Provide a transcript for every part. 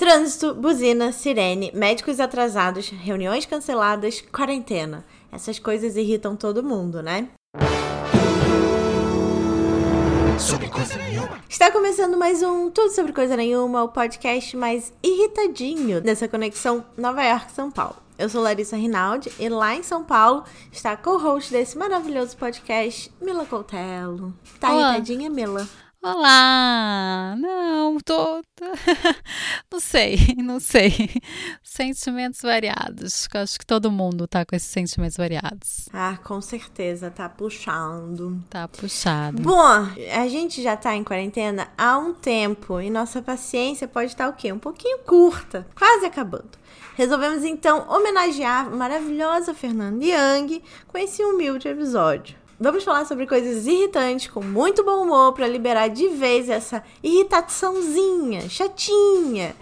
Trânsito, buzina, sirene, médicos atrasados, reuniões canceladas, quarentena. Essas coisas irritam todo mundo, né? Sobre coisa nenhuma. Está começando mais um Tudo Sobre Coisa Nenhuma, o podcast mais irritadinho dessa conexão Nova York-São Paulo. Eu sou Larissa Rinaldi e lá em São Paulo está a co-host desse maravilhoso podcast, Mila Coutelo. Tá Olá. irritadinha, Mila? Olá! Não, tô. não sei, não sei. Sentimentos variados. Acho que todo mundo tá com esses sentimentos variados. Ah, com certeza, tá puxando. Tá puxado. Bom, a gente já tá em quarentena há um tempo e nossa paciência pode estar o quê? Um pouquinho curta, quase acabando. Resolvemos então homenagear a maravilhosa Fernanda Young com esse humilde episódio. Vamos falar sobre coisas irritantes com muito bom humor para liberar de vez essa irritaçãozinha, chatinha.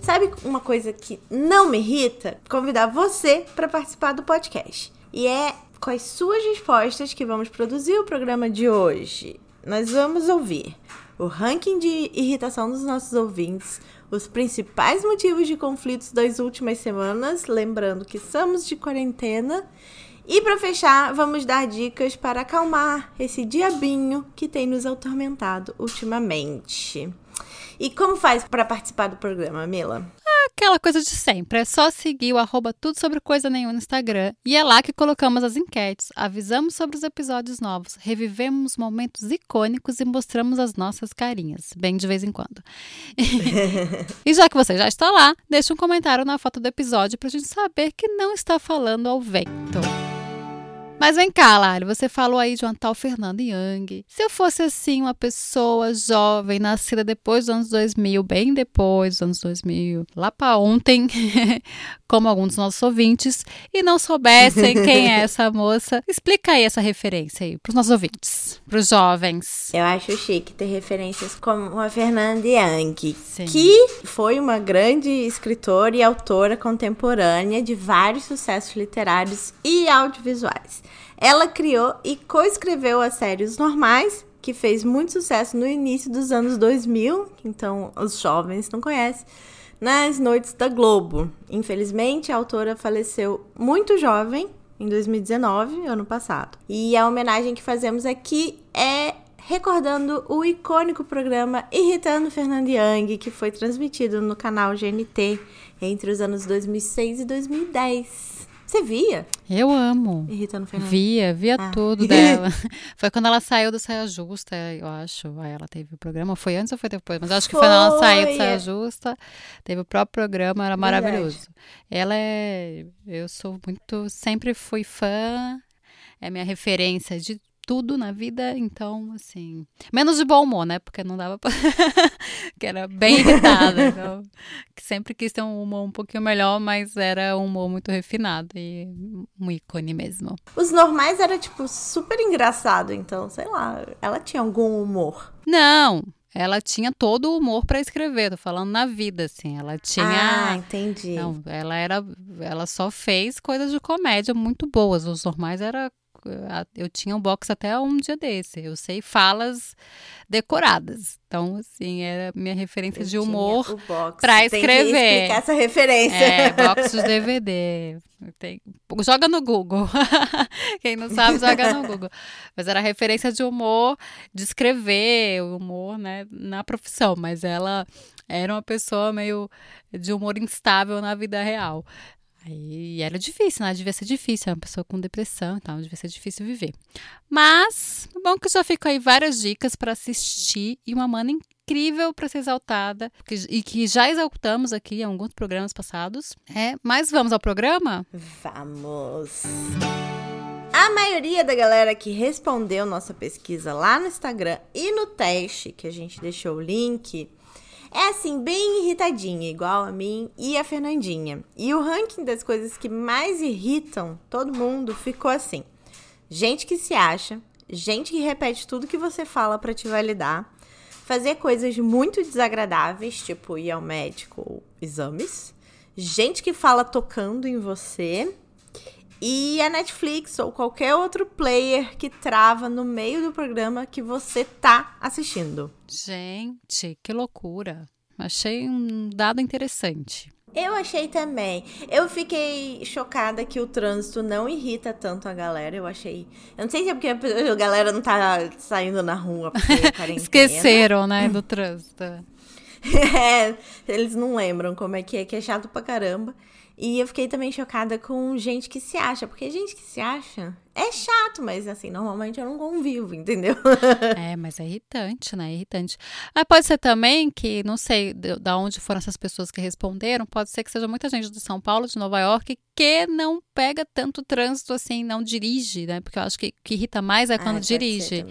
Sabe uma coisa que não me irrita? Convidar você para participar do podcast. E é com as suas respostas que vamos produzir o programa de hoje. Nós vamos ouvir o ranking de irritação dos nossos ouvintes, os principais motivos de conflitos das últimas semanas, lembrando que estamos de quarentena. E para fechar, vamos dar dicas para acalmar esse diabinho que tem nos atormentado ultimamente. E como faz para participar do programa, Mila? Aquela coisa de sempre. É só seguir o arroba tudo sobre coisa nenhuma no Instagram. E é lá que colocamos as enquetes, avisamos sobre os episódios novos, revivemos momentos icônicos e mostramos as nossas carinhas, bem de vez em quando. e já que você já está lá, deixe um comentário na foto do episódio pra gente saber que não está falando ao vento. Mas vem cá, Lari, você falou aí de uma tal Fernanda Young. Se eu fosse assim, uma pessoa jovem, nascida depois dos anos 2000, bem depois dos anos 2000, lá para ontem, como alguns dos nossos ouvintes, e não soubessem quem é essa moça, explica aí essa referência aí pros nossos ouvintes, pros jovens. Eu acho chique ter referências como a Fernanda Young, Sim. que foi uma grande escritora e autora contemporânea de vários sucessos literários e audiovisuais. Ela criou e coescreveu a série Os Normais, que fez muito sucesso no início dos anos 2000, então os jovens não conhecem, nas noites da Globo. Infelizmente, a autora faleceu muito jovem, em 2019, ano passado. E a homenagem que fazemos aqui é recordando o icônico programa Irritando Fernando Young, que foi transmitido no canal GNT entre os anos 2006 e 2010. Você via? Eu amo. Irritando Fernanda. Via, via ah. tudo dela. foi quando ela saiu do Saia Justa, eu acho. Aí ela teve o programa. Foi antes ou foi depois? Mas acho que foi quando ela saiu do Saia Justa. Teve o próprio programa, era maravilhoso. Verdade. Ela é. Eu sou muito. Sempre fui fã. É minha referência de tudo na vida, então, assim. Menos de bom humor, né? Porque não dava pra. que era bem irritada. Então, que sempre quis ter um humor um pouquinho melhor, mas era um humor muito refinado e um ícone mesmo. Os normais era, tipo, super engraçado, então, sei lá. Ela tinha algum humor? Não, ela tinha todo o humor para escrever, tô falando na vida, assim. Ela tinha. Ah, entendi. Não, ela era. Ela só fez coisas de comédia muito boas. Os normais era eu tinha um box até um dia desse. Eu sei falas decoradas. Então, assim, era minha referência eu de humor para escrever. Tem que explicar essa referência. É, box de DVD. Tem, joga no Google. Quem não sabe, joga no Google. Mas era referência de humor, de escrever, o humor, né, na profissão. Mas ela era uma pessoa meio de humor instável na vida real. Aí era difícil, né? Devia ser difícil, uma pessoa com depressão e tal, devia ser difícil viver. Mas, bom que já ficam aí várias dicas para assistir e uma mana incrível para ser exaltada que, e que já exaltamos aqui em alguns programas passados. É, mas vamos ao programa? Vamos! A maioria da galera que respondeu nossa pesquisa lá no Instagram e no teste, que a gente deixou o link, é assim, bem irritadinha, igual a mim e a Fernandinha. E o ranking das coisas que mais irritam todo mundo ficou assim: gente que se acha, gente que repete tudo que você fala para te validar, fazer coisas muito desagradáveis, tipo ir ao médico ou exames, gente que fala tocando em você e a Netflix ou qualquer outro player que trava no meio do programa que você tá assistindo. Gente, que loucura. Achei um dado interessante. Eu achei também. Eu fiquei chocada que o trânsito não irrita tanto a galera. Eu achei. Eu não sei se é porque a galera não tá saindo na rua porque Esqueceram, né, do trânsito. é, eles não lembram como é que é, que é chato pra caramba. E eu fiquei também chocada com gente que se acha, porque gente que se acha é chato, mas assim, normalmente eu não convivo, entendeu? é, mas é irritante, né? É irritante. Mas pode ser também que, não sei de, de onde foram essas pessoas que responderam, pode ser que seja muita gente de São Paulo, de Nova York, que não pega tanto trânsito assim, não dirige, né? Porque eu acho que o que irrita mais é quando ah, dirige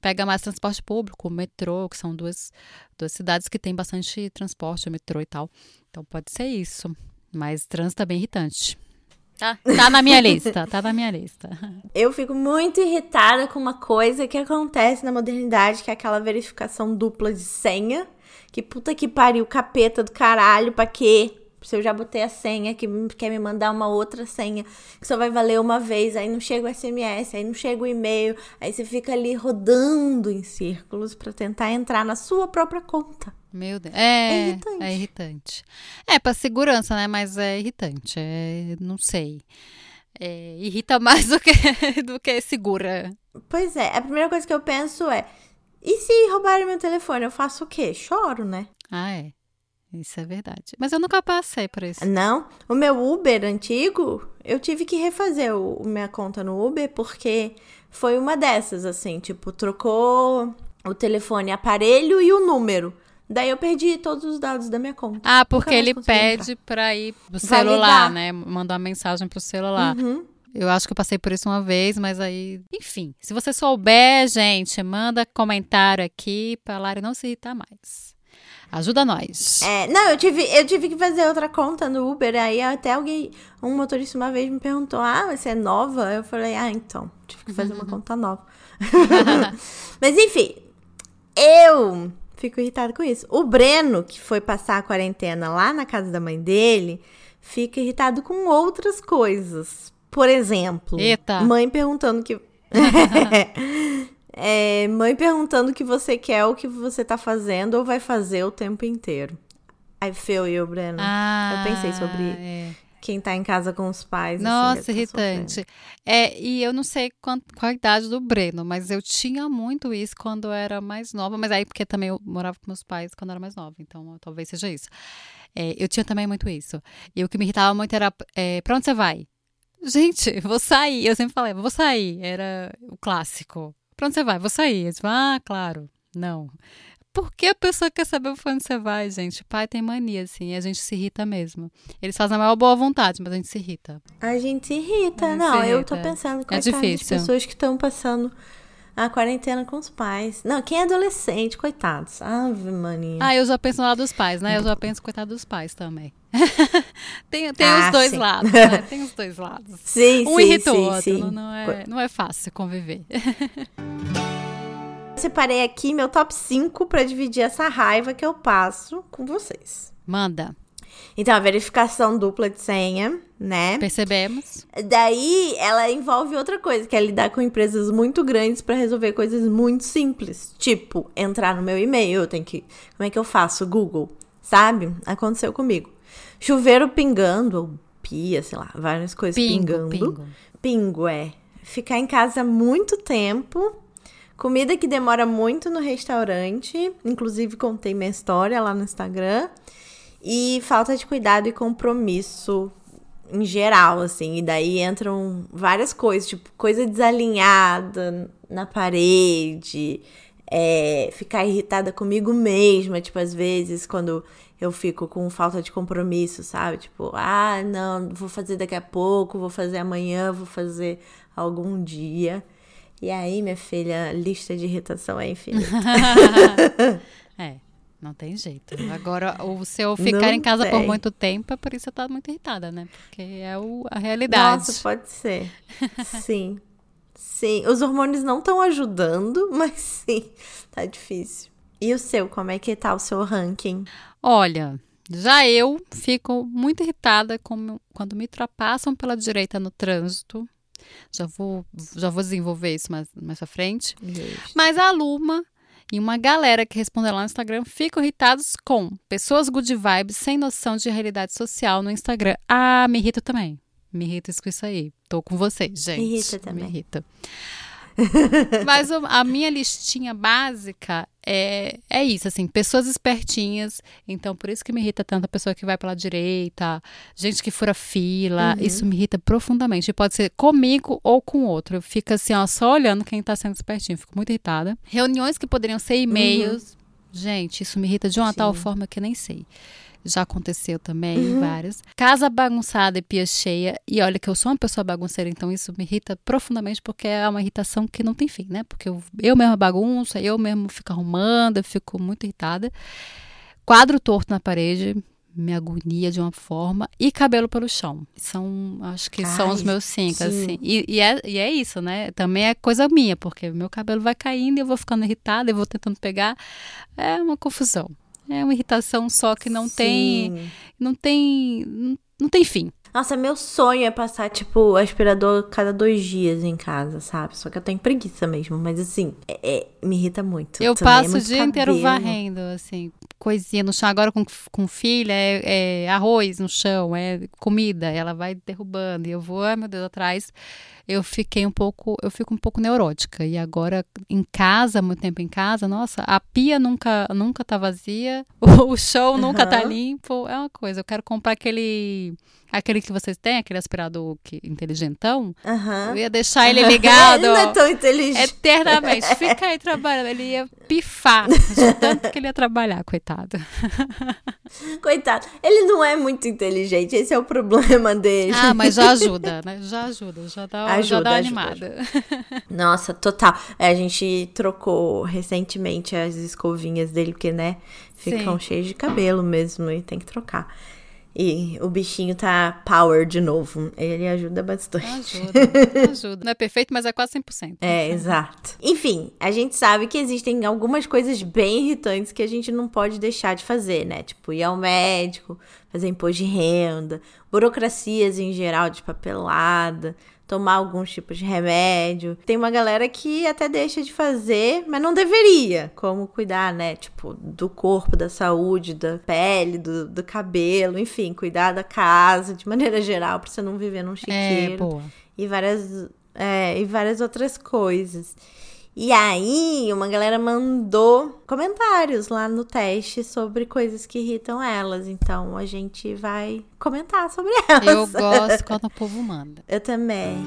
pega mais transporte público, metrô, que são duas, duas cidades que tem bastante transporte, metrô e tal. Então pode ser isso. Mas trânsito é bem irritante. Tá, tá na minha lista, tá na minha lista. Eu fico muito irritada com uma coisa que acontece na modernidade, que é aquela verificação dupla de senha. Que puta que pariu, capeta do caralho, pra quê? Se eu já botei a senha, que quer me mandar uma outra senha, que só vai valer uma vez, aí não chega o SMS, aí não chega o e-mail, aí você fica ali rodando em círculos para tentar entrar na sua própria conta. Meu Deus. É, é irritante. É, irritante. é pra segurança, né? Mas é irritante. É, não sei. É, irrita mais do que, do que segura. Pois é. A primeira coisa que eu penso é: e se roubarem meu telefone? Eu faço o quê? Choro, né? Ah, é. Isso é verdade. Mas eu nunca passei por isso. Não. O meu Uber antigo, eu tive que refazer o, minha conta no Uber porque foi uma dessas, assim, tipo, trocou o telefone aparelho e o número. Daí eu perdi todos os dados da minha conta. Ah, porque ele pede entrar. pra ir pro celular, Validar. né? Mandar uma mensagem pro celular. Uhum. Eu acho que eu passei por isso uma vez, mas aí. Enfim, se você souber, gente, manda comentário aqui pra Lari não se irritar mais. Ajuda nós. É, não, eu tive, eu tive que fazer outra conta no Uber, aí até alguém, um motorista uma vez me perguntou: Ah, você é nova? Eu falei: Ah, então, tive que fazer uma conta nova. mas enfim, eu Fico irritada com isso. O Breno, que foi passar a quarentena lá na casa da mãe dele, fica irritado com outras coisas. Por exemplo, Eita. mãe perguntando que. é, mãe perguntando o que você quer, o que você tá fazendo ou vai fazer o tempo inteiro. I feel you, Breno. Ah, eu pensei sobre é quem tá em casa com os pais. Assim, Nossa, assim, irritante. É, e eu não sei qual a idade do Breno, mas eu tinha muito isso quando eu era mais nova, mas aí porque também eu morava com meus pais quando eu era mais nova, então talvez seja isso. É, eu tinha também muito isso. E o que me irritava muito era, é, pra onde você vai? Gente, vou sair. Eu sempre falei, vou sair. Era o clássico. Pra onde você vai? Vou sair. Eu disse, ah, claro. Não. Por que a pessoa quer saber pra onde você vai, gente? O pai tem mania, assim, e a gente se irrita mesmo. Eles fazem a maior boa vontade, mas a gente se irrita. A gente se irrita. Não, se eu tô pensando com é as pessoas que estão passando a quarentena com os pais. Não, quem é adolescente, coitados. Ave mania. Ah, eu já penso no lado dos pais, né? Eu já penso, coitado dos pais também. tem tem ah, os dois sim. lados, né? Tem os dois lados. Sim, um sim, irrita sim, o outro. Sim. Não, não, é, não é fácil conviver. separei aqui meu top 5 para dividir essa raiva que eu passo com vocês. Manda. Então, a verificação dupla de senha, né? Percebemos. Daí, ela envolve outra coisa, que é lidar com empresas muito grandes para resolver coisas muito simples. Tipo, entrar no meu e-mail, eu tenho que. Como é que eu faço? Google, sabe? Aconteceu comigo. Chuveiro pingando, ou pia, sei lá, várias coisas pingo, pingando. Pingo. pingo, é. Ficar em casa muito tempo Comida que demora muito no restaurante, inclusive contei minha história lá no Instagram. E falta de cuidado e compromisso em geral, assim. E daí entram várias coisas, tipo, coisa desalinhada na parede, é, ficar irritada comigo mesma, tipo, às vezes, quando eu fico com falta de compromisso, sabe? Tipo, ah, não, vou fazer daqui a pouco, vou fazer amanhã, vou fazer algum dia. E aí, minha filha, lista de irritação é infinita. é, não tem jeito. Agora, o seu ficar não em casa tem. por muito tempo é por isso que você tá muito irritada, né? Porque é o, a realidade. Nossa, pode ser. sim. Sim. Os hormônios não estão ajudando, mas sim, tá difícil. E o seu, como é que tá o seu ranking? Olha, Já eu fico muito irritada com, quando me ultrapassam pela direita no trânsito. Já vou, já vou desenvolver isso mais, mais pra frente. Isso. Mas a Luma e uma galera que respondeu lá no Instagram ficam irritados com pessoas good vibes sem noção de realidade social no Instagram. Ah, me irrita também. Me irrita isso com isso aí. Tô com vocês, gente. Me irrita também. Me irrita. Mas a minha listinha básica é, é isso, assim, pessoas espertinhas. Então, por isso que me irrita tanto a pessoa que vai pela direita, gente que fura fila. Uhum. Isso me irrita profundamente. E pode ser comigo ou com outro. Eu fico assim, ó, só olhando quem tá sendo espertinho. Fico muito irritada. Reuniões que poderiam ser e-mails. Uhum. Gente, isso me irrita de uma Sim. tal forma que eu nem sei já aconteceu também, uhum. várias. Casa bagunçada e pia cheia. E olha que eu sou uma pessoa bagunceira, então isso me irrita profundamente, porque é uma irritação que não tem fim, né? Porque eu, eu mesma bagunço, eu mesmo fico arrumando, eu fico muito irritada. Quadro torto na parede, me agonia de uma forma. E cabelo pelo chão. São, acho que Ai, são os meus cinco, sim. assim. E, e, é, e é isso, né? Também é coisa minha, porque meu cabelo vai caindo e eu vou ficando irritada, eu vou tentando pegar. É uma confusão. É uma irritação só que não Sim. tem. Não tem. Não tem fim. Nossa, meu sonho é passar, tipo, aspirador cada dois dias em casa, sabe? Só que eu tenho preguiça mesmo, mas assim, é, é, me irrita muito. Eu Também é passo é o dia cabelo. inteiro varrendo, assim, coisinha no chão. Agora com, com filha, é, é, arroz no chão, é comida, ela vai derrubando. E eu vou, ai meu Deus, atrás eu fiquei um pouco, eu fico um pouco neurótica. E agora em casa, muito tempo em casa, nossa, a pia nunca nunca tá vazia, o, chão nunca uhum. tá limpo, é uma coisa. Eu quero comprar aquele aquele que vocês têm, aquele aspirador que, inteligentão. Uhum. Eu ia deixar ele ligado. ele não é tão inteligente. Eternamente. Fica aí trabalhando. Ele ia pifar de tanto que ele ia trabalhar, coitado. Coitado. Ele não é muito inteligente, esse é o problema dele. Ah, mas já ajuda, né? Já ajuda, já dá, ajuda, já dá uma ajuda, animada. Ajuda. Nossa, total. É, a gente trocou recentemente as escovinhas dele, porque, né, ficam Sim. cheias de cabelo mesmo e tem que trocar. E o bichinho tá power de novo. Ele ajuda bastante. Ajuda, ajuda. Não é perfeito, mas é quase 100%. É, exato. Enfim, a gente sabe que existem algumas coisas bem irritantes que a gente não pode deixar de fazer, né? Tipo, ir ao médico, fazer imposto de renda, burocracias em geral de papelada, tomar alguns tipos de remédio. Tem uma galera que até deixa de fazer, mas não deveria. Como cuidar, né? Tipo, do corpo, da saúde, da pele, do, do cabelo, enfim, cuidar da casa de maneira geral, pra você não viver num é, chiqueiro. É. E várias, é, e várias outras coisas. E aí, uma galera mandou comentários lá no teste sobre coisas que irritam elas. Então, a gente vai comentar sobre elas. Eu gosto quando o povo manda. Eu também.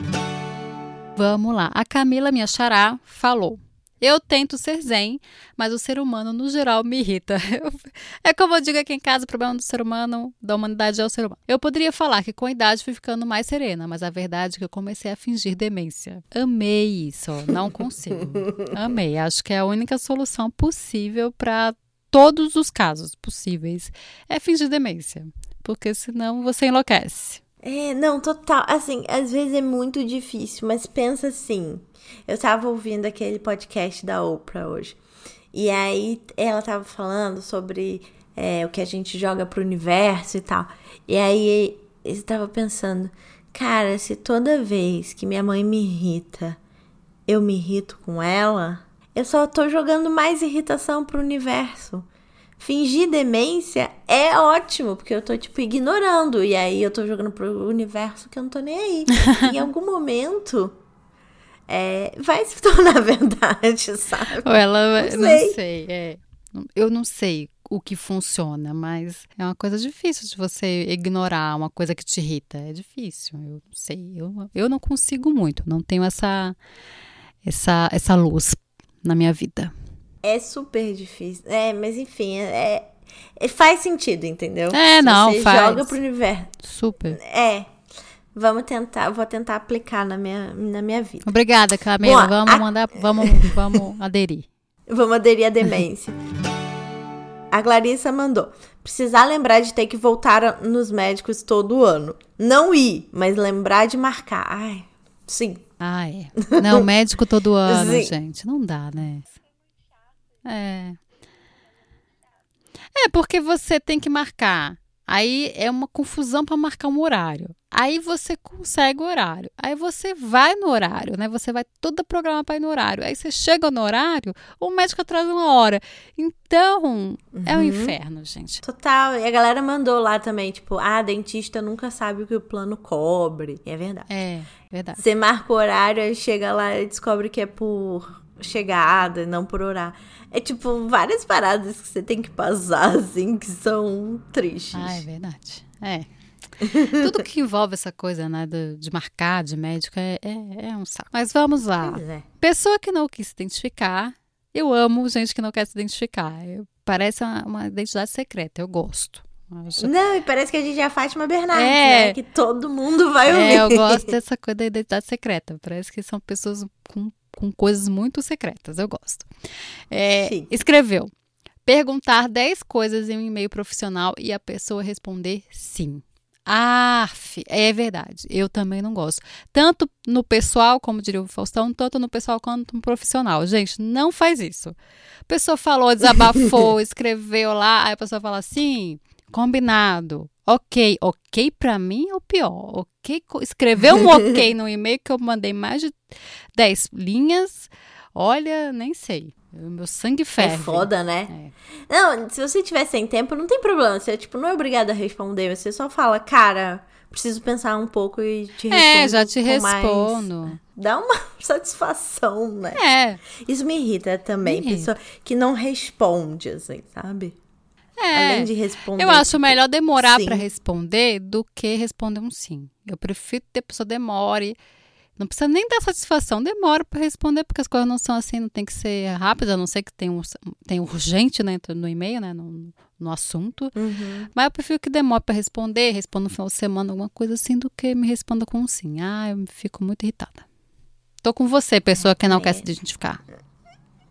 Vamos lá. A Camila, minha xará, falou. Eu tento ser zen, mas o ser humano, no geral, me irrita. é como eu digo aqui em casa, o problema do ser humano, da humanidade é o ser humano. Eu poderia falar que com a idade fui ficando mais serena, mas a verdade é que eu comecei a fingir demência. Amei isso, não consigo. Amei. Acho que é a única solução possível para todos os casos possíveis é fingir demência, porque senão você enlouquece. É, não, total. Assim, às vezes é muito difícil, mas pensa assim. Eu tava ouvindo aquele podcast da Oprah hoje. E aí ela tava falando sobre é, o que a gente joga pro universo e tal. E aí eu estava pensando, cara, se toda vez que minha mãe me irrita, eu me irrito com ela, eu só tô jogando mais irritação pro universo. Fingir demência é ótimo, porque eu tô, tipo, ignorando. E aí eu tô jogando pro universo que eu não tô nem aí. em algum momento, é, vai se tornar verdade, sabe? Ou ela, não sei. Não sei é, eu não sei o que funciona, mas é uma coisa difícil de você ignorar uma coisa que te irrita. É difícil, eu não sei. Eu, eu não consigo muito, não tenho essa, essa, essa luz na minha vida. É super difícil. É, mas enfim, é, é faz sentido, entendeu? É, não, você faz. joga pro universo. Super. É, Vamos tentar, vou tentar aplicar na minha, na minha vida. Obrigada, Camila. Bom, vamos a... mandar, vamos, vamos aderir. Vamos aderir à demência. a Clarissa mandou. Precisar lembrar de ter que voltar nos médicos todo ano. Não ir, mas lembrar de marcar. Ai, sim. Ah, é. Não, médico todo ano, gente. Não dá, né? É. É, porque você tem que marcar. Aí é uma confusão para marcar um horário. Aí você consegue o horário. Aí você vai no horário, né? Você vai toda programa para ir no horário. Aí você chega no horário, o médico atrasa uma hora. Então, uhum. é um inferno, gente. Total. E a galera mandou lá também, tipo, ah, dentista nunca sabe o que o plano cobre. E é verdade. É, verdade. Você marca o horário, aí chega lá e descobre que é por chegada, não por horário. É tipo várias paradas que você tem que passar, assim, que são tristes. Ah, é verdade. É. Tudo que envolve essa coisa, né, de, marcar de médico é, é, é, um saco. Mas vamos lá. É. Pessoa que não quis se identificar. Eu amo gente que não quer se identificar. Parece uma, uma identidade secreta. Eu gosto. Não, e parece que a gente é a Fátima Bernardes, é, né? Que todo mundo vai ouvir. É, eu gosto dessa coisa da identidade secreta. Parece que são pessoas com com coisas muito secretas. Eu gosto. É, escreveu: perguntar 10 coisas em um e-mail profissional e a pessoa responder sim. Ah, é verdade. Eu também não gosto. Tanto no pessoal, como diria o Faustão, tanto no pessoal quanto no profissional. Gente, não faz isso. A pessoa falou, desabafou, escreveu lá, aí a pessoa fala assim, combinado. Ok, ok para mim é o pior. Ok, escreveu um ok no e-mail que eu mandei mais de 10 linhas. Olha, nem sei. Meu sangue é ferve. É foda, né? É. Não, se você tiver sem tempo, não tem problema. Você, tipo, não é obrigado a responder. Você só fala, cara, preciso pensar um pouco e te respondo. É, já te respondo. Mais... Dá uma satisfação, né? É. Isso me irrita também. Me irrita. Pessoa que não responde, assim, sabe? É, Além de responder. Eu acho melhor demorar para responder do que responder um sim. Eu prefiro que a pessoa demore. Não precisa nem dar satisfação, demora para responder, porque as coisas não são assim, não tem que ser rápidas, a não ser que tem, um, tem urgente né, no e-mail, né, no, no assunto. Uhum. Mas eu prefiro que demore para responder, responda no final de semana, alguma coisa assim, do que me responda com um sim. Ah, eu fico muito irritada. Tô com você, pessoa que não é. quer se identificar.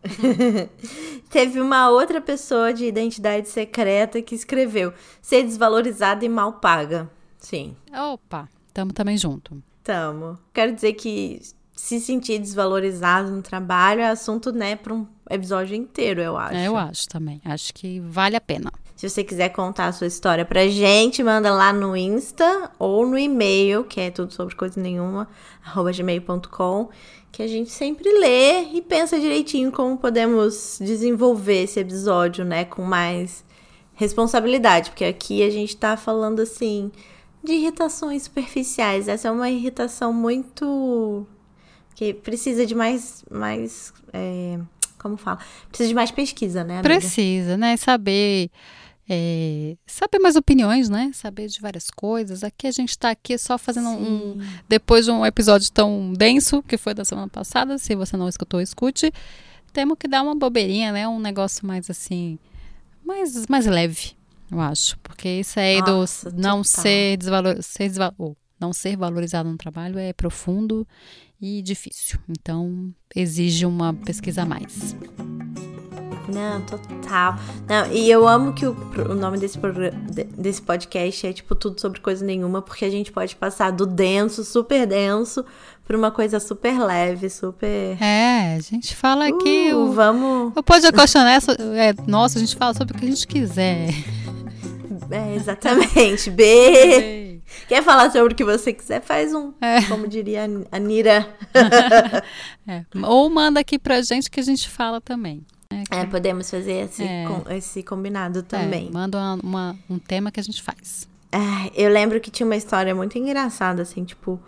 Teve uma outra pessoa de identidade secreta que escreveu: ser desvalorizada e mal paga. Sim. Opa, tamo também junto. Tamo. Quero dizer que se sentir desvalorizado no trabalho é assunto, né, para um episódio inteiro, eu acho. É, eu acho também. Acho que vale a pena. Se você quiser contar a sua história pra gente, manda lá no Insta ou no e-mail, que é tudo sobre coisa nenhuma, arroba gmail.com que a gente sempre lê e pensa direitinho como podemos desenvolver esse episódio, né, com mais responsabilidade, porque aqui a gente tá falando assim de irritações superficiais. Essa é uma irritação muito que precisa de mais mais é, como fala? Precisa de mais pesquisa, né? Amiga? Precisa, né? Saber é, saber mais opiniões, né? Saber de várias coisas. Aqui a gente está aqui só fazendo Sim. um. Depois de um episódio tão denso que foi da semana passada, se você não escutou, escute. Temos que dar uma bobeirinha, né? Um negócio mais assim. Mais, mais leve, eu acho. Porque isso aí Nossa, do não ser, desvalor, ser desvalor, não ser valorizado no trabalho é profundo e difícil. Então, exige uma pesquisa a mais. Não, total. Não, e eu amo que o, o nome desse, desse podcast é tipo tudo sobre coisa nenhuma, porque a gente pode passar do denso, super denso, pra uma coisa super leve, super. É, a gente fala aqui. Uh, o, vamos. O Acostanessa é nossa, a gente fala sobre o que a gente quiser. É, exatamente. B. Quer falar sobre o que você quiser? Faz um. É. Como diria a Nira. é. Ou manda aqui pra gente que a gente fala também. É, é, podemos fazer esse, é. com, esse combinado também. É, manda uma, uma, um tema que a gente faz. É, eu lembro que tinha uma história muito engraçada, assim, tipo,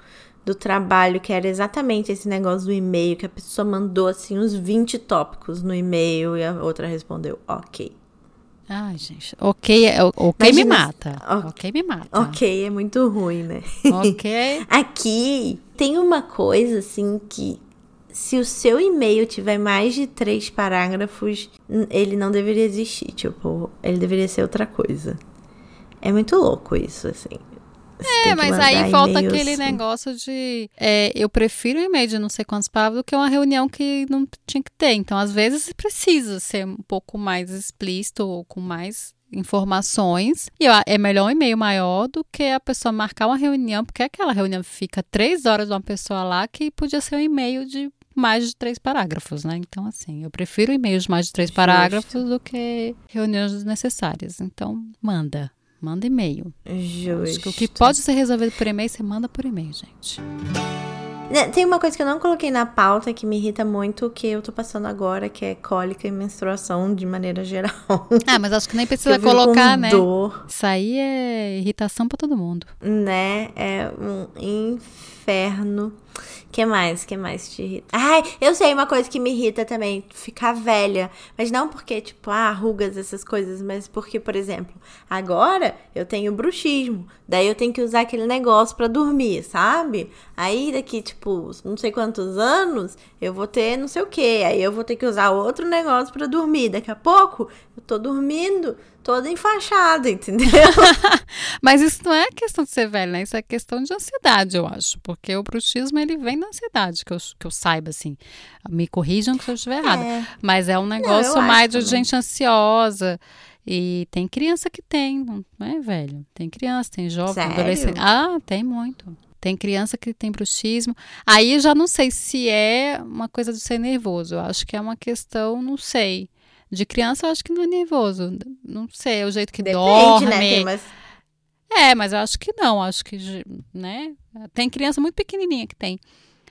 do trabalho, que era exatamente esse negócio do e-mail, que a pessoa mandou, assim, uns 20 tópicos no e-mail e a outra respondeu, ok. Ai, gente. Ok, é, ok Imagina, me mata. Okay, ok me mata. Ok é muito ruim, né? Ok. Aqui tem uma coisa, assim, que se o seu e-mail tiver mais de três parágrafos, ele não deveria existir. Tipo, ele deveria ser outra coisa. É muito louco isso, assim. Você é, mas aí falta aquele assim. negócio de. É, eu prefiro e-mail de não sei quantas palavras do que uma reunião que não tinha que ter. Então, às vezes, precisa ser um pouco mais explícito ou com mais informações. E é melhor um e-mail maior do que a pessoa marcar uma reunião, porque aquela reunião fica três horas de uma pessoa lá que podia ser um e-mail de mais de três parágrafos, né? Então, assim, eu prefiro e-mails de mais de três Justo. parágrafos do que reuniões desnecessárias. Então, manda. Manda e-mail. Justo. o que pode ser resolvido por e-mail, você manda por e-mail, gente. Né, tem uma coisa que eu não coloquei na pauta que me irrita muito, que eu tô passando agora, que é cólica e menstruação de maneira geral. Ah, mas acho que nem precisa que colocar, né? Dor. Isso aí é irritação para todo mundo. Né? É um inferno que mais? que mais te irrita? Ai, eu sei uma coisa que me irrita também, ficar velha. Mas não porque, tipo, ah, rugas, essas coisas, mas porque, por exemplo, agora eu tenho bruxismo. Daí eu tenho que usar aquele negócio para dormir, sabe? Aí daqui, tipo, não sei quantos anos, eu vou ter não sei o que. Aí eu vou ter que usar outro negócio para dormir. Daqui a pouco, eu tô dormindo toda enfaixada, entendeu? Mas isso não é questão de ser velha, né? Isso é questão de ansiedade, eu acho. Porque o bruxismo, ele vem da ansiedade, que eu, que eu saiba, assim. Me corrijam se eu estiver errada. É. Mas é um negócio não, mais de gente ansiosa. E tem criança que tem, não é, velho? Tem criança, tem jovem, Sério? adolescente. Ah, tem muito. Tem criança que tem bruxismo. Aí eu já não sei se é uma coisa de ser nervoso. Eu acho que é uma questão, não sei. De criança eu acho que não é nervoso. Não sei, é o jeito que Depende, dorme. Né? Tem. É, mas eu acho que não. Acho que, né? Tem criança muito pequenininha que tem.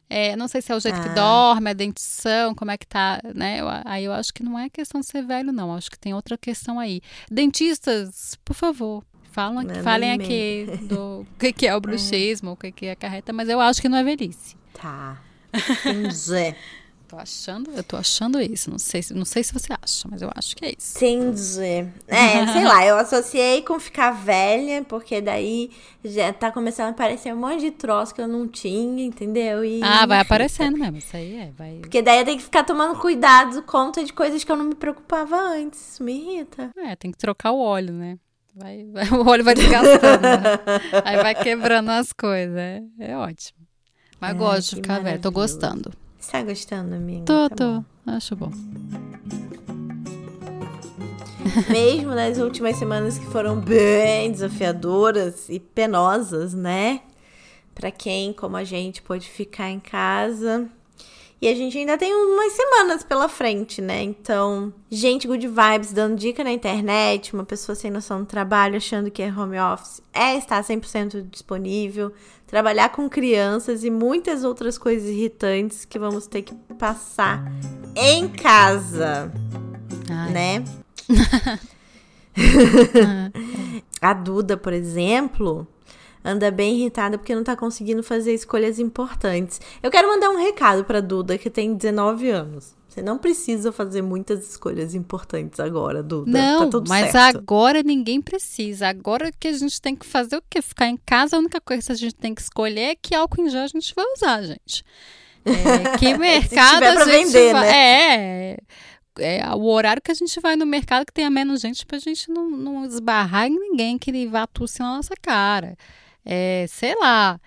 É, não sei se é o jeito ah. que dorme, a dentição, como é que tá, né? Eu, aí eu acho que não é questão de ser velho, não. Acho que tem outra questão aí. Dentistas, por favor, falam, falem aqui do que, que é o bruxismo, o que, que é carreta, mas eu acho que não é velhice. Tá. Zé. Tô achando, eu tô achando isso. Não sei, não sei se você acha, mas eu acho que é isso. Entendi. É, sei lá, eu associei com ficar velha, porque daí já tá começando a aparecer um monte de troço que eu não tinha, entendeu? E ah, vai aparecendo mesmo, isso aí é. Vai... Porque daí eu tenho que ficar tomando cuidado, conta de coisas que eu não me preocupava antes. Isso me irrita. É, tem que trocar o óleo, né? Vai, vai, o óleo vai desgastando. né? Aí vai quebrando as coisas. É, é ótimo. Mas é, gosto de ficar velho, tô gostando. Está gostando, amiga? Tô, tá tô. Bom. Acho bom. Mesmo nas últimas semanas que foram bem desafiadoras e penosas, né? Para quem, como a gente, pode ficar em casa. E a gente ainda tem umas semanas pela frente, né? Então, gente, good vibes, dando dica na internet, uma pessoa sem noção do trabalho, achando que é home office, é estar 100% disponível, trabalhar com crianças e muitas outras coisas irritantes que vamos ter que passar em casa, Ai. né? a Duda, por exemplo, anda bem irritada porque não tá conseguindo fazer escolhas importantes. Eu quero mandar um recado pra Duda, que tem 19 anos. Você não precisa fazer muitas escolhas importantes agora, Duda. Tá não, tá mas certo. agora ninguém precisa. Agora que a gente tem que fazer o quê? Ficar em casa, a única coisa que a gente tem que escolher é que álcool em gel a gente vai usar, gente. É, que mercado a gente vender, vai... Né? É, é, o horário que a gente vai no mercado que tenha menos gente pra gente não, não esbarrar em ninguém que vá tossir na nossa cara é, sei lá,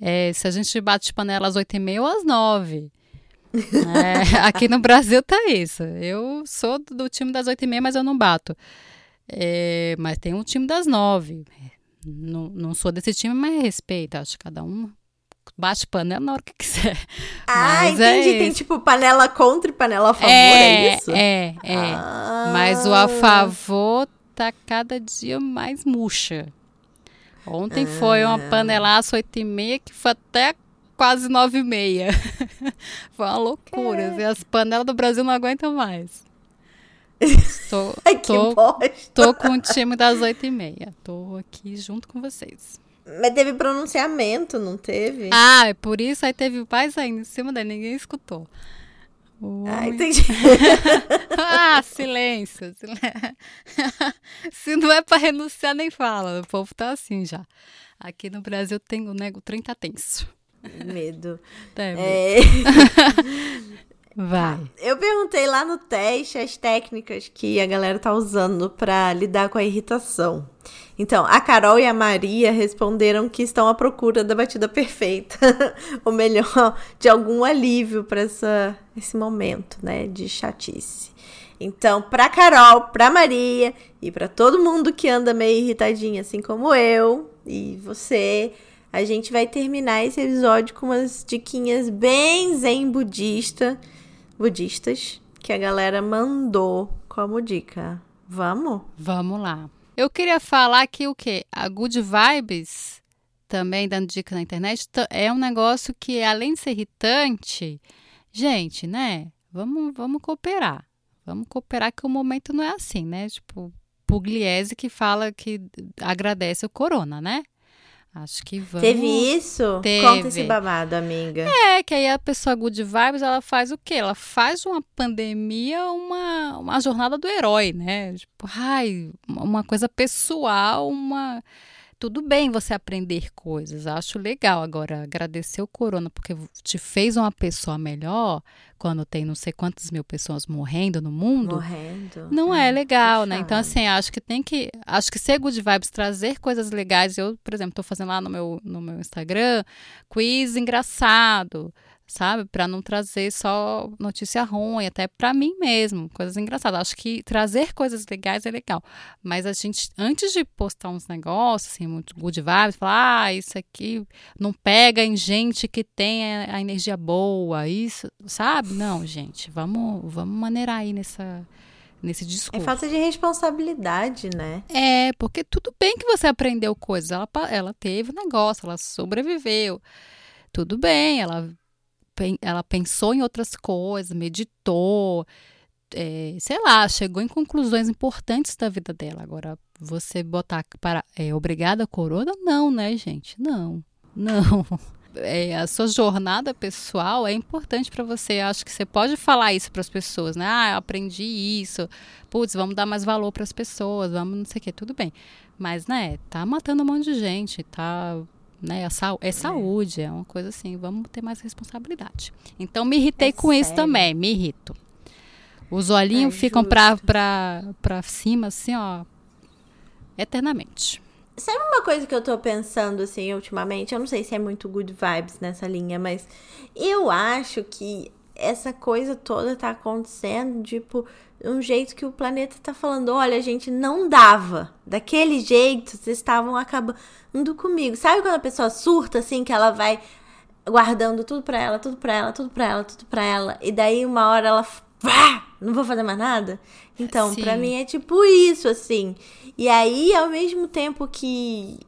é, se a gente bate panela às oito e meia ou às nove. É, aqui no Brasil tá isso. Eu sou do time das oito e meia, mas eu não bato. É, mas tem um time das nove. Não, não sou desse time, mas respeito. Acho que cada um bate panela na hora que quiser. Ah, mas é entendi. É tem tipo panela contra e panela a favor, é, é isso? É, é. Ah. Mas o a favor tá cada dia mais murcha. Ontem ah. foi uma ah. panelaço 8 e meia que foi até quase 9 e meia. foi uma loucura. É. As panelas do Brasil não aguentam mais. Ai, tô, tô com o time das 8 e meia. Tô aqui junto com vocês. Mas teve pronunciamento, não teve? Ah, é por isso aí teve o pai saindo em cima daí, ninguém escutou. Ah, entendi. ah, silêncio. Se não é para renunciar, nem fala. O povo tá assim já. Aqui no Brasil tem o nego 30 tenso. Medo. É. Vai. Eu perguntei lá no teste as técnicas que a galera tá usando para lidar com a irritação. Então, a Carol e a Maria responderam que estão à procura da batida perfeita, ou melhor, de algum alívio para esse momento, né, de chatice. Então, para Carol, para Maria e para todo mundo que anda meio irritadinho assim como eu e você, A gente vai terminar esse episódio com umas diquinhas bem zen budista, budistas que a galera mandou como dica. Vamos? Vamos lá. Eu queria falar que o quê? A Good Vibes, também dando dica na internet, é um negócio que, além de ser irritante, gente, né? Vamos, vamos cooperar. Vamos cooperar que o momento não é assim, né? Tipo, Pugliese que fala que agradece o corona, né? Acho que vamos. Teve isso? Teve. Conta esse babado, amiga. É, que aí a pessoa good vibes, ela faz o quê? Ela faz uma pandemia uma, uma jornada do herói, né? Tipo, ai, uma coisa pessoal, uma tudo bem você aprender coisas, acho legal. Agora, agradecer o corona porque te fez uma pessoa melhor quando tem não sei quantas mil pessoas morrendo no mundo. Morrendo. Não é, é legal, né? Então, assim, acho que tem que. Acho que ser good vibes, trazer coisas legais. Eu, por exemplo, estou fazendo lá no meu, no meu Instagram quiz engraçado sabe? Para não trazer só notícia ruim, até para mim mesmo, coisas engraçadas. Acho que trazer coisas legais é legal. Mas a gente, antes de postar uns negócios, assim, muito good vibes, falar, ah, isso aqui não pega em gente que tem a, energia boa, isso, sabe? Não, gente, vamos, vamos maneirar aí nessa nesse é discurso. É falta de responsabilidade, né? É, porque tudo bem que você aprendeu coisas. Ela, ela teve um negócio, ela sobreviveu. Tudo bem, ela ela pensou em outras coisas, meditou, é, sei lá, chegou em conclusões importantes da vida dela. Agora, você botar para é, obrigada a corona? Não, né, gente? Não, não. É, a sua jornada pessoal é importante para você. Eu acho que você pode falar isso para as pessoas, né? Ah, eu aprendi isso. Putz, vamos dar mais valor para as pessoas, vamos não sei o que, tudo bem. Mas, né, tá matando um monte de gente, tá né? É, é saúde, é uma coisa assim, vamos ter mais responsabilidade. Então me irritei é com sério? isso também, me irrito. Os olhinhos é ficam pra, pra, pra cima, assim, ó, eternamente. Sabe uma coisa que eu tô pensando, assim, ultimamente? Eu não sei se é muito good vibes nessa linha, mas eu acho que essa coisa toda tá acontecendo, tipo, um jeito que o planeta tá falando: olha, a gente não dava. Daquele jeito, vocês estavam acabando comigo. Sabe quando a pessoa surta assim, que ela vai guardando tudo pra ela, tudo pra ela, tudo pra ela, tudo pra ela, e daí uma hora ela. Não vou fazer mais nada? Então, Sim. pra mim é tipo isso, assim. E aí, ao mesmo tempo que,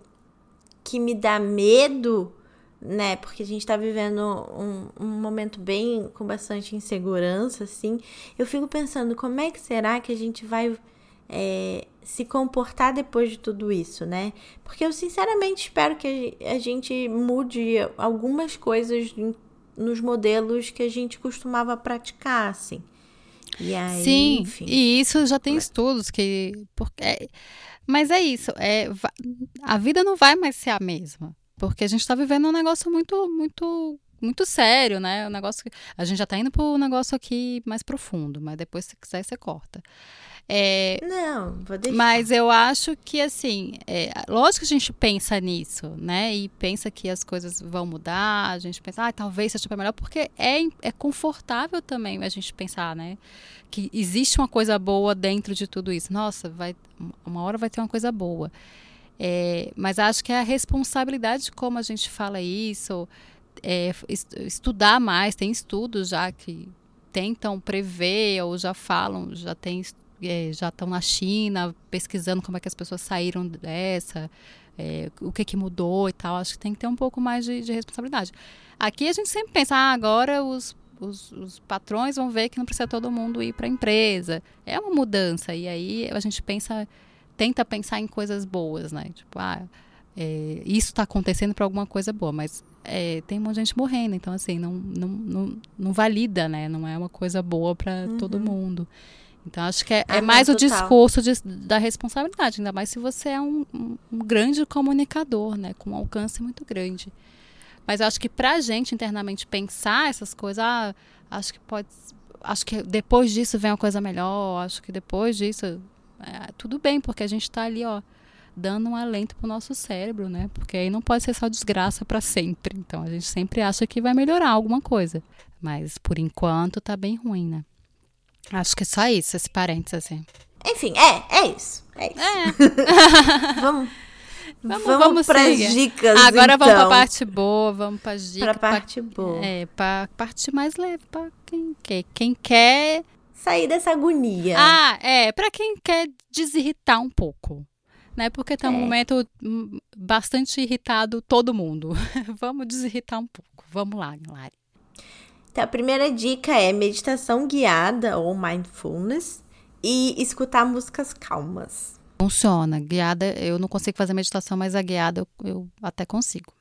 que me dá medo né? Porque a gente tá vivendo um, um momento bem com bastante insegurança, assim. Eu fico pensando como é que será que a gente vai é, se comportar depois de tudo isso, né? Porque eu sinceramente espero que a gente mude algumas coisas nos modelos que a gente costumava praticar, assim. E aí, Sim, enfim. e isso já tem estudos que. Porque, é, mas é isso, é, a vida não vai mais ser a mesma. Porque a gente está vivendo um negócio muito, muito, muito sério, né? Um negócio que, a gente já está indo para um negócio aqui mais profundo, mas depois, se quiser, você corta. É, não, vou deixar. Mas eu acho que, assim, é, lógico que a gente pensa nisso, né? E pensa que as coisas vão mudar, a gente pensa, ah, talvez seja melhor, porque é, é confortável também a gente pensar, né? Que existe uma coisa boa dentro de tudo isso. Nossa, vai, uma hora vai ter uma coisa boa. É, mas acho que é a responsabilidade de como a gente fala isso, é, estudar mais, tem estudos já que tentam prever ou já falam, já tem é, já estão na China pesquisando como é que as pessoas saíram dessa, é, o que, que mudou e tal. Acho que tem que ter um pouco mais de, de responsabilidade. Aqui a gente sempre pensa, ah, agora os, os, os, patrões vão ver que não precisa todo mundo ir para a empresa. É uma mudança. E aí a gente pensa tenta pensar em coisas boas, né? Tipo, ah, é, isso está acontecendo para alguma coisa boa, mas é, tem um monte de gente morrendo, então assim, não, não, não, não valida, né? Não é uma coisa boa para uhum. todo mundo. Então, acho que é, é mais o discurso de, da responsabilidade, ainda mais se você é um, um, um, grande comunicador, né? Com um alcance muito grande. Mas eu acho que para a gente internamente pensar essas coisas, ah, acho que pode. Acho que depois disso vem uma coisa melhor, acho que depois disso é, tudo bem, porque a gente está ali, ó, dando um alento pro nosso cérebro, né? Porque aí não pode ser só desgraça para sempre. Então a gente sempre acha que vai melhorar alguma coisa. Mas por enquanto tá bem ruim, né? Acho que é só isso, esse parênteses assim. Enfim, é, é isso. É isso. É. Vamos. Vamos, vamos, vamos para as dicas. Agora então. vamos para a parte boa, vamos para as dicas. Para a parte pra, boa. É, para a parte mais leve, para quem quer. Quem quer sair dessa agonia. Ah, é, para quem quer desirritar um pouco. Né? Porque tá um é. momento hum, bastante irritado todo mundo. vamos desirritar um pouco. Vamos lá, Lari. Então, a primeira dica é meditação guiada ou mindfulness e escutar músicas calmas. Funciona. Guiada, eu não consigo fazer meditação, mas a guiada eu, eu até consigo.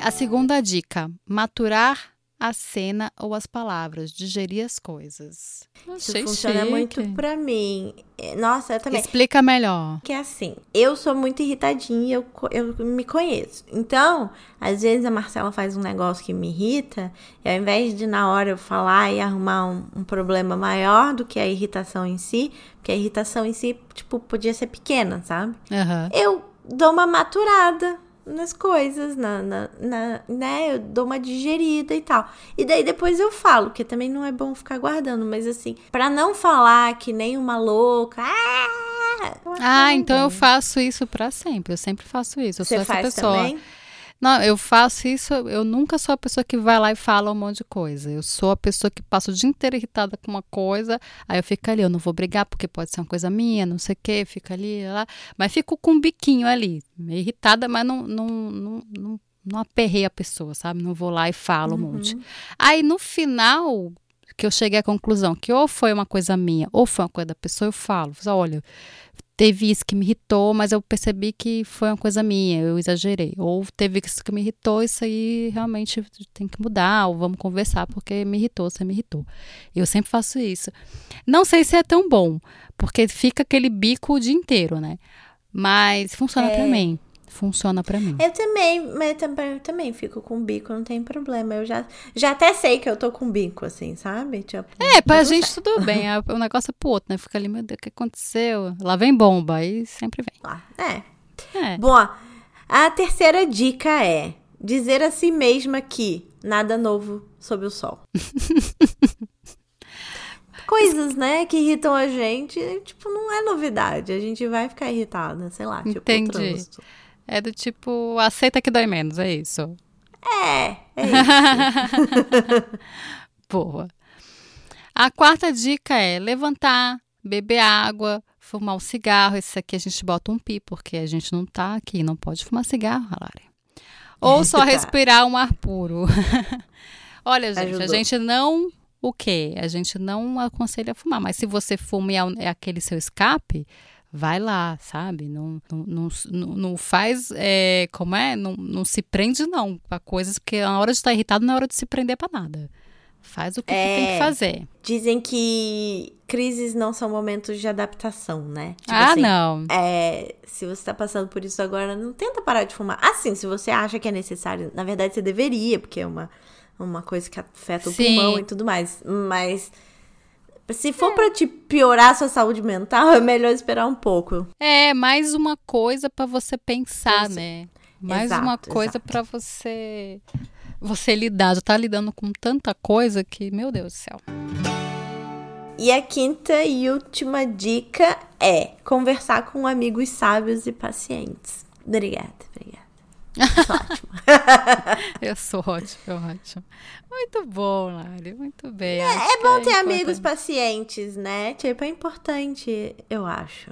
A segunda dica: maturar a cena ou as palavras, digerir as coisas. Isso funciona chique. muito pra mim. É, nossa, eu também. Explica melhor. Que é assim, eu sou muito irritadinha, eu, eu me conheço. Então, às vezes a Marcela faz um negócio que me irrita, e ao invés de na hora eu falar e arrumar um, um problema maior do que a irritação em si, porque a irritação em si, tipo, podia ser pequena, sabe? Uhum. Eu dou uma maturada nas coisas, na, na, na, né? Eu dou uma digerida e tal. E daí depois eu falo, que também não é bom ficar guardando, mas assim, para não falar que nem uma louca. Ah, ah então bom. eu faço isso para sempre. Eu sempre faço isso. Eu Você sou essa faz pessoa. Também? Não, eu faço isso, eu nunca sou a pessoa que vai lá e fala um monte de coisa. Eu sou a pessoa que passa o dia inteiro irritada com uma coisa, aí eu fico ali, eu não vou brigar porque pode ser uma coisa minha, não sei o quê, fica ali, lá. Mas fico com um biquinho ali, meio irritada, mas não, não, não, não, não aperrei a pessoa, sabe? Não vou lá e falo uhum. um monte. Aí no final, que eu cheguei à conclusão que ou foi uma coisa minha ou foi uma coisa da pessoa, eu falo, olha, teve isso que me irritou, mas eu percebi que foi uma coisa minha, eu exagerei. Ou teve isso que me irritou, isso aí realmente tem que mudar, ou vamos conversar, porque me irritou, você me irritou. Eu sempre faço isso. Não sei se é tão bom, porque fica aquele bico o dia inteiro, né? Mas funciona é. pra mim funciona para mim. Eu também, mas também, eu também fico com bico, não tem problema. Eu já, já até sei que eu tô com bico, assim, sabe? Tipo, é, pra gente certo. tudo bem. É, o negócio é pro outro, né? Fica ali, meu Deus, o que aconteceu? Lá vem bomba, aí sempre vem. Ah, é. é. Bom, a terceira dica é dizer a si mesma que nada novo sob o sol. coisas, né, que irritam a gente, tipo, não é novidade. A gente vai ficar irritada, sei lá, tipo, Entendi. trânsito. É do tipo, aceita que dói menos, é isso. É, é isso. Boa. A quarta dica é levantar, beber água, fumar um cigarro. Esse aqui a gente bota um pi, porque a gente não tá aqui, não pode fumar cigarro, Lari. Ou só respirar um ar puro. Olha, gente, Ajudou. a gente não. O quê? A gente não aconselha fumar, mas se você fuma e é, é aquele seu escape, vai lá, sabe? Não, não, não, não faz, é, como é? Não, não se prende, não, para coisas, porque na hora de estar irritado não é hora de se prender para nada. Faz o que é, tem que fazer. Dizem que crises não são momentos de adaptação, né? Tipo ah, assim, não. É, se você tá passando por isso agora, não tenta parar de fumar. Assim, se você acha que é necessário, na verdade você deveria, porque é uma, uma coisa que afeta o Sim. pulmão e tudo mais. Mas se for é. para te piorar a sua saúde mental, é melhor esperar um pouco. É, mais uma coisa para você pensar, você... né? Mais exato, uma coisa para você você lidar. Já tá lidando com tanta coisa que, meu Deus do céu. E a quinta e última dica é conversar com amigos sábios e pacientes. Obrigada, obrigada. Ótimo. eu sou ótimo, ótimo. Muito bom, Lari, muito bem. É, é bom é ter importante. amigos pacientes, né? Tipo, é importante, eu acho.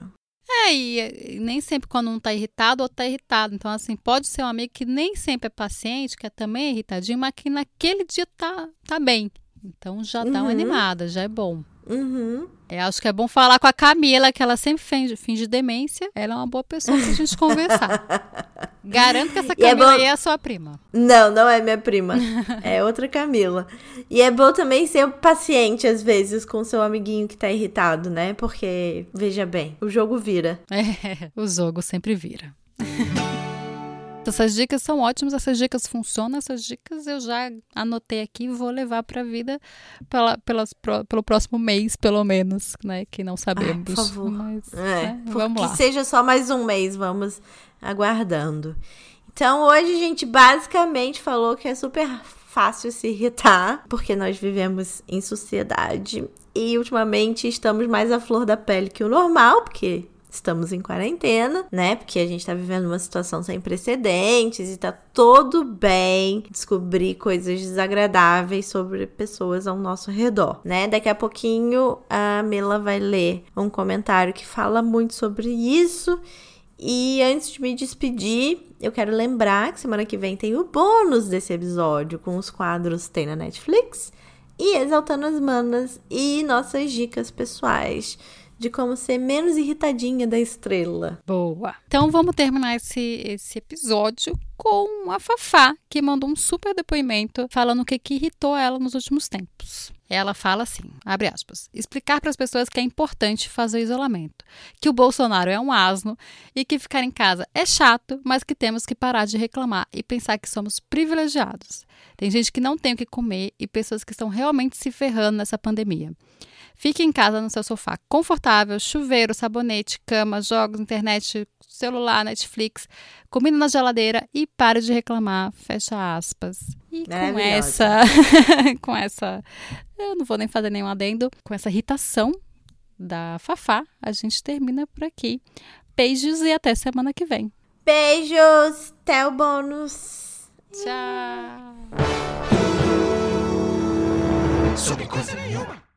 É, e nem sempre quando um tá irritado, outro tá irritado. Então, assim, pode ser um amigo que nem sempre é paciente, que é também irritadinho, mas que naquele dia tá, tá bem. Então já dá uma uhum. animada, já é bom. Uhum. Eu é, acho que é bom falar com a Camila, que ela sempre finge, finge demência. Ela é uma boa pessoa pra gente conversar. Garanto que essa Camila é bom... aí é a sua prima. Não, não é minha prima. é outra Camila. E é bom também ser paciente, às vezes, com seu amiguinho que tá irritado, né? Porque, veja bem, o jogo vira. É, o jogo sempre vira. Essas dicas são ótimas, essas dicas funcionam, essas dicas eu já anotei aqui e vou levar para a vida pela, pelas, pelo próximo mês, pelo menos, né? Que não sabemos. Ai, por favor. Mas, é, né? vamos lá. Que seja só mais um mês, vamos aguardando. Então, hoje a gente basicamente falou que é super fácil se irritar, porque nós vivemos em sociedade e ultimamente estamos mais à flor da pele que o normal, porque estamos em quarentena, né? Porque a gente tá vivendo uma situação sem precedentes e tá todo bem descobrir coisas desagradáveis sobre pessoas ao nosso redor, né? Daqui a pouquinho a Mila vai ler um comentário que fala muito sobre isso. E antes de me despedir, eu quero lembrar que semana que vem tem o bônus desse episódio com os quadros Tem na Netflix e Exaltando as Manas e nossas dicas pessoais de como ser menos irritadinha da estrela. Boa. Então vamos terminar esse, esse episódio com a Fafá, que mandou um super depoimento falando o que, que irritou ela nos últimos tempos. Ela fala assim, abre aspas, explicar para as pessoas que é importante fazer o isolamento, que o Bolsonaro é um asno e que ficar em casa é chato, mas que temos que parar de reclamar e pensar que somos privilegiados. Tem gente que não tem o que comer e pessoas que estão realmente se ferrando nessa pandemia. Fique em casa no seu sofá confortável, chuveiro, sabonete, cama, jogos, internet, celular, Netflix, comida na geladeira e pare de reclamar, fecha aspas. E com essa, com essa, eu não vou nem fazer nenhum adendo, com essa irritação da Fafá, a gente termina por aqui. Beijos e até semana que vem. Beijos, até o bônus. Tchau. Sobre coisa nenhuma.